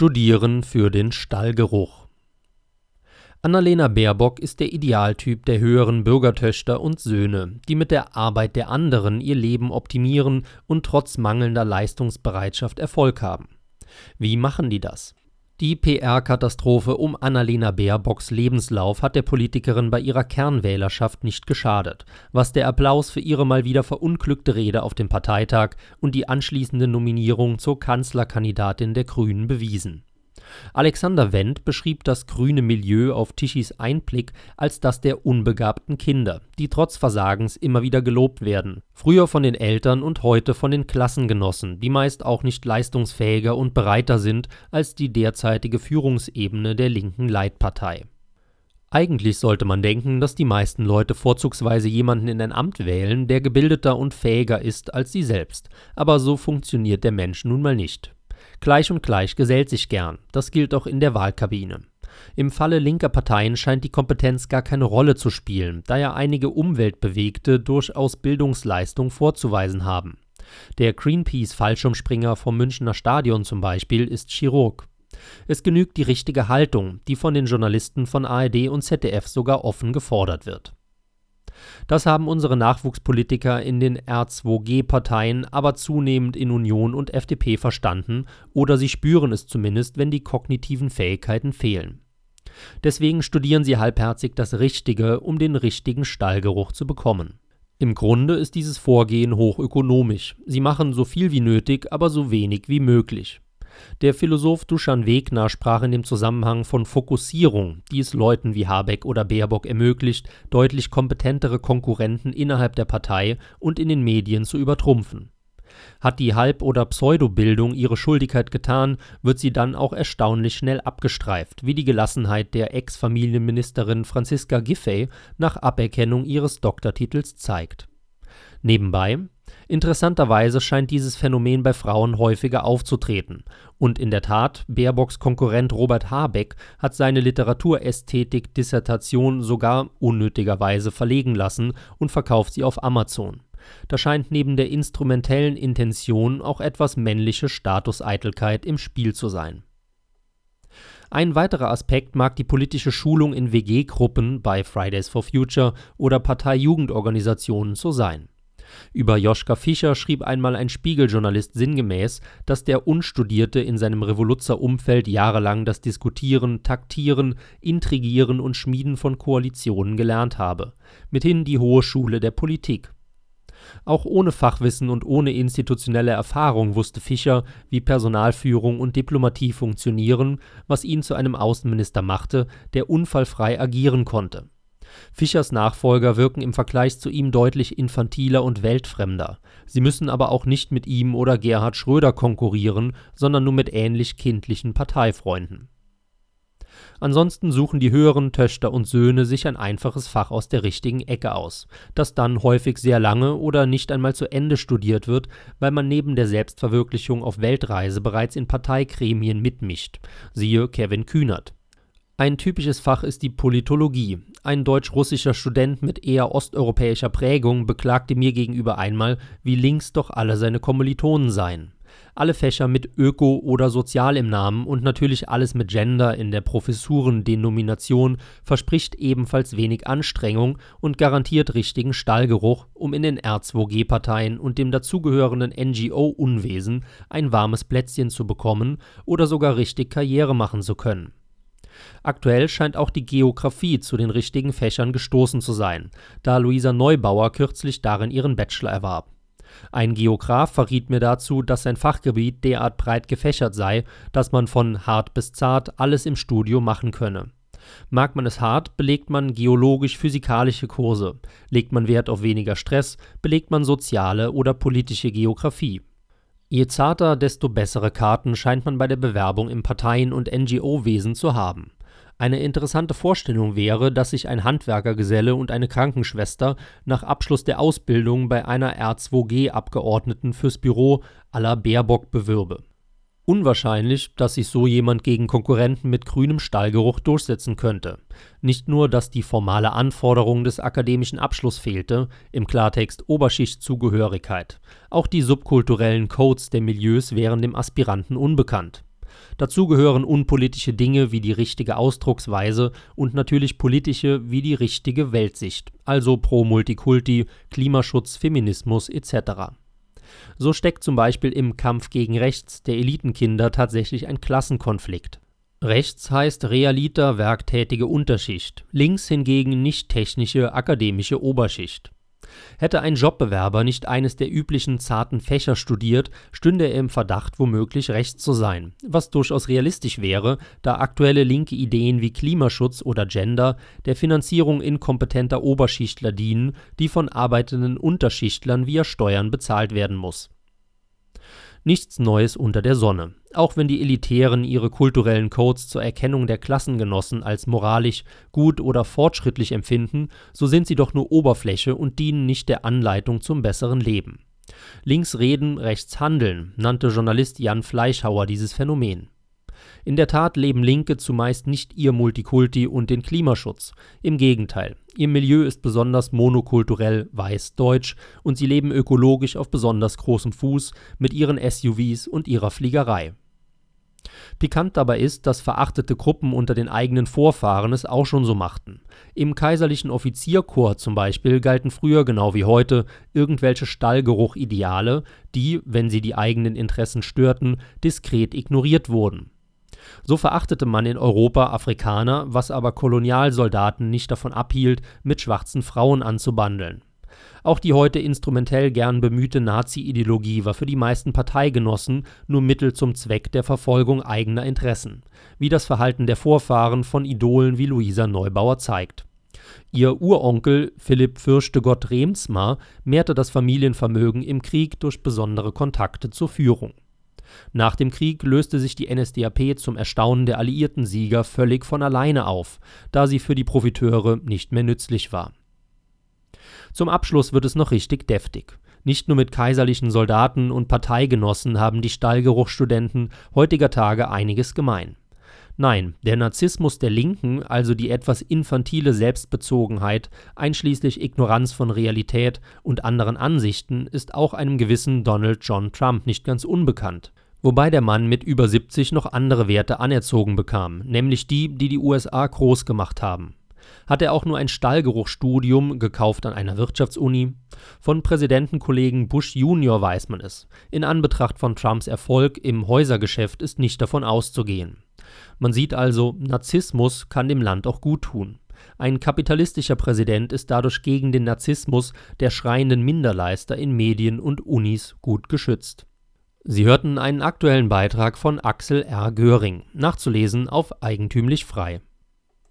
Studieren für den Stallgeruch. Annalena Baerbock ist der Idealtyp der höheren Bürgertöchter und Söhne, die mit der Arbeit der anderen ihr Leben optimieren und trotz mangelnder Leistungsbereitschaft Erfolg haben. Wie machen die das? Die PR-Katastrophe um Annalena Baerbocks Lebenslauf hat der Politikerin bei ihrer Kernwählerschaft nicht geschadet, was der Applaus für ihre mal wieder verunglückte Rede auf dem Parteitag und die anschließende Nominierung zur Kanzlerkandidatin der Grünen bewiesen Alexander Wendt beschrieb das grüne Milieu auf Tichys Einblick als das der unbegabten Kinder, die trotz Versagens immer wieder gelobt werden, früher von den Eltern und heute von den Klassengenossen, die meist auch nicht leistungsfähiger und bereiter sind als die derzeitige Führungsebene der linken Leitpartei. Eigentlich sollte man denken, dass die meisten Leute vorzugsweise jemanden in ein Amt wählen, der gebildeter und fähiger ist als sie selbst, aber so funktioniert der Mensch nun mal nicht. Gleich und gleich gesellt sich gern, das gilt auch in der Wahlkabine. Im Falle linker Parteien scheint die Kompetenz gar keine Rolle zu spielen, da ja einige Umweltbewegte durchaus Bildungsleistung vorzuweisen haben. Der Greenpeace-Fallschirmspringer vom Münchner Stadion zum Beispiel ist Chirurg. Es genügt die richtige Haltung, die von den Journalisten von ARD und ZDF sogar offen gefordert wird. Das haben unsere Nachwuchspolitiker in den R2G-Parteien aber zunehmend in Union und FDP verstanden oder sie spüren es zumindest, wenn die kognitiven Fähigkeiten fehlen. Deswegen studieren sie halbherzig das Richtige, um den richtigen Stallgeruch zu bekommen. Im Grunde ist dieses Vorgehen hochökonomisch. Sie machen so viel wie nötig, aber so wenig wie möglich. Der Philosoph Duschan Wegner sprach in dem Zusammenhang von Fokussierung, die es Leuten wie Habeck oder Baerbock ermöglicht, deutlich kompetentere Konkurrenten innerhalb der Partei und in den Medien zu übertrumpfen. Hat die Halb- oder Pseudobildung ihre Schuldigkeit getan, wird sie dann auch erstaunlich schnell abgestreift, wie die Gelassenheit der Ex-Familienministerin Franziska Giffey nach Aberkennung ihres Doktortitels zeigt. Nebenbei Interessanterweise scheint dieses Phänomen bei Frauen häufiger aufzutreten. Und in der Tat, Baerbocks Konkurrent Robert Habeck hat seine Literaturästhetik-Dissertation sogar unnötigerweise verlegen lassen und verkauft sie auf Amazon. Da scheint neben der instrumentellen Intention auch etwas männliche Statuseitelkeit im Spiel zu sein. Ein weiterer Aspekt mag die politische Schulung in WG-Gruppen bei Fridays for Future oder Parteijugendorganisationen so sein über Joschka Fischer schrieb einmal ein Spiegeljournalist sinngemäß, dass der Unstudierte in seinem Revoluzzer-Umfeld jahrelang das Diskutieren, Taktieren, Intrigieren und Schmieden von Koalitionen gelernt habe, mithin die Hohe Schule der Politik. Auch ohne Fachwissen und ohne institutionelle Erfahrung wusste Fischer, wie Personalführung und Diplomatie funktionieren, was ihn zu einem Außenminister machte, der unfallfrei agieren konnte Fischers Nachfolger wirken im Vergleich zu ihm deutlich infantiler und weltfremder. Sie müssen aber auch nicht mit ihm oder Gerhard Schröder konkurrieren, sondern nur mit ähnlich kindlichen Parteifreunden. Ansonsten suchen die höheren Töchter und Söhne sich ein einfaches Fach aus der richtigen Ecke aus, das dann häufig sehr lange oder nicht einmal zu Ende studiert wird, weil man neben der Selbstverwirklichung auf Weltreise bereits in Parteigremien mitmischt. Siehe Kevin Kühnert. Ein typisches Fach ist die Politologie. Ein deutsch-russischer Student mit eher osteuropäischer Prägung beklagte mir gegenüber einmal, wie links doch alle seine Kommilitonen seien. Alle Fächer mit Öko oder Sozial im Namen und natürlich alles mit Gender in der Professurendenomination verspricht ebenfalls wenig Anstrengung und garantiert richtigen Stallgeruch, um in den R2G-Parteien und dem dazugehörenden NGO-Unwesen ein warmes Plätzchen zu bekommen oder sogar richtig Karriere machen zu können. Aktuell scheint auch die Geographie zu den richtigen Fächern gestoßen zu sein, da Luisa Neubauer kürzlich darin ihren Bachelor erwarb. Ein Geograf verriet mir dazu, dass sein Fachgebiet derart breit gefächert sei, dass man von hart bis zart alles im Studio machen könne. Mag man es hart, belegt man geologisch-physikalische Kurse. Legt man Wert auf weniger Stress, belegt man soziale oder politische Geographie. Je zarter, desto bessere Karten scheint man bei der Bewerbung im Parteien- und NGO-Wesen zu haben. Eine interessante Vorstellung wäre, dass sich ein Handwerkergeselle und eine Krankenschwester nach Abschluss der Ausbildung bei einer R2G-Abgeordneten fürs Büro aller Baerbock bewirbe Unwahrscheinlich, dass sich so jemand gegen Konkurrenten mit grünem Stallgeruch durchsetzen könnte. Nicht nur, dass die formale Anforderung des akademischen Abschluss fehlte, im Klartext Oberschichtzugehörigkeit, auch die subkulturellen Codes der Milieus wären dem Aspiranten unbekannt. Dazu gehören unpolitische Dinge wie die richtige Ausdrucksweise und natürlich politische wie die richtige Weltsicht, also pro Multikulti, Klimaschutz, Feminismus etc. So steckt zum Beispiel im Kampf gegen Rechts der Elitenkinder tatsächlich ein Klassenkonflikt. Rechts heißt realiter werktätige Unterschicht, links hingegen nicht technische akademische Oberschicht. Hätte ein Jobbewerber nicht eines der üblichen zarten Fächer studiert, stünde er im Verdacht, womöglich rechts zu sein, was durchaus realistisch wäre, da aktuelle linke Ideen wie Klimaschutz oder Gender der Finanzierung inkompetenter Oberschichtler dienen, die von arbeitenden Unterschichtlern via Steuern bezahlt werden muss Nichts Neues unter der Sonne. Auch wenn die Elitären ihre kulturellen Codes zur Erkennung der Klassengenossen als moralisch gut oder fortschrittlich empfinden, so sind sie doch nur Oberfläche und dienen nicht der Anleitung zum besseren Leben. Links reden, rechts handeln, nannte Journalist Jan Fleischhauer dieses Phänomen in der Tat leben Linke zumeist nicht ihr Multikulti und den Klimaschutz. Im Gegenteil, ihr Milieu ist besonders monokulturell weiß-deutsch und sie leben ökologisch auf besonders großem Fuß mit ihren SUVs und ihrer Fliegerei. Pikant dabei ist, dass verachtete Gruppen unter den eigenen Vorfahren es auch schon so machten. Im kaiserlichen Offizierkorps zum Beispiel galten früher genau wie heute irgendwelche Stallgeruch-Ideale, die, wenn sie die eigenen Interessen störten, diskret ignoriert wurden. So verachtete man in Europa Afrikaner, was aber Kolonialsoldaten nicht davon abhielt, mit schwarzen Frauen anzubandeln. Auch die heute instrumentell gern bemühte Nazi-Ideologie war für die meisten Parteigenossen nur Mittel zum Zweck der Verfolgung eigener Interessen, wie das Verhalten der Vorfahren von Idolen wie Luisa Neubauer zeigt. Ihr Uronkel Philipp Fürchtegott Remsmar mehrte das Familienvermögen im Krieg durch besondere Kontakte zur Führung nach dem Krieg löste sich die NSDAP zum Erstaunen der alliierten Sieger völlig von alleine auf, da sie für die Profiteure nicht mehr nützlich war. Zum Abschluss wird es noch richtig deftig. Nicht nur mit kaiserlichen Soldaten und Parteigenossen haben die Stallgeruchsstudenten heutiger Tage einiges gemein. Nein, der Narzissmus der Linken, also die etwas infantile Selbstbezogenheit, einschließlich Ignoranz von Realität und anderen Ansichten, ist auch einem gewissen Donald John Trump nicht ganz unbekannt. Wobei der Mann mit über 70 noch andere Werte anerzogen bekam, nämlich die, die die USA groß gemacht haben. Hat er auch nur ein Stallgeruchsstudium, gekauft an einer Wirtschaftsuni? Von Präsidentenkollegen Bush Junior weiß man es. In Anbetracht von Trumps Erfolg im Häusergeschäft ist nicht davon auszugehen. Man sieht also, Narzissmus kann dem Land auch gut tun. Ein kapitalistischer Präsident ist dadurch gegen den Narzissmus der schreienden Minderleister in Medien und Unis gut geschützt. Sie hörten einen aktuellen Beitrag von Axel R. Göring, nachzulesen auf eigentümlich frei